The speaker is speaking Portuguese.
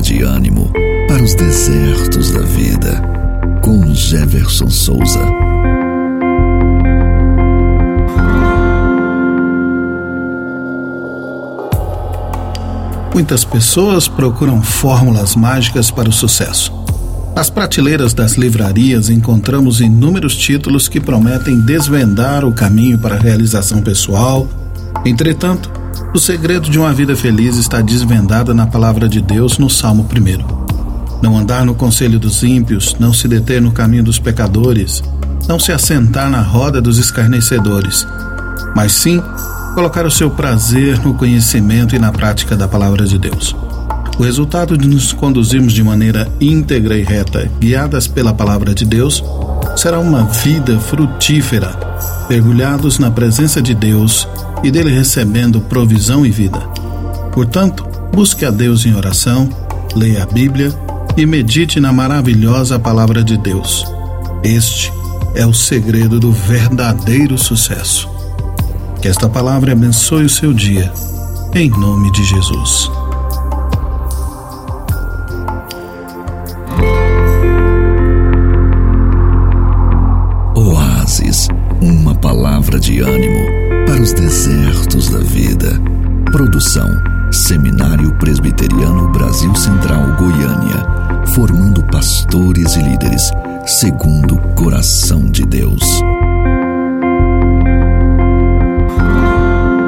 de ânimo para os desertos da vida, com Jefferson Souza. Muitas pessoas procuram fórmulas mágicas para o sucesso. Nas prateleiras das livrarias encontramos inúmeros títulos que prometem desvendar o caminho para a realização pessoal. Entretanto, o segredo de uma vida feliz está desvendado na palavra de Deus no Salmo 1. Não andar no conselho dos ímpios, não se deter no caminho dos pecadores, não se assentar na roda dos escarnecedores, mas sim colocar o seu prazer no conhecimento e na prática da palavra de Deus. O resultado de nos conduzirmos de maneira íntegra e reta, guiadas pela palavra de Deus, será uma vida frutífera, mergulhados na presença de Deus e dele recebendo provisão e vida. Portanto, busque a Deus em oração, leia a Bíblia e medite na maravilhosa palavra de Deus. Este é o segredo do verdadeiro sucesso. Que esta palavra abençoe o seu dia, em nome de Jesus. Uma palavra de ânimo para os desertos da vida. Produção Seminário Presbiteriano Brasil Central Goiânia, formando pastores e líderes segundo o coração de Deus.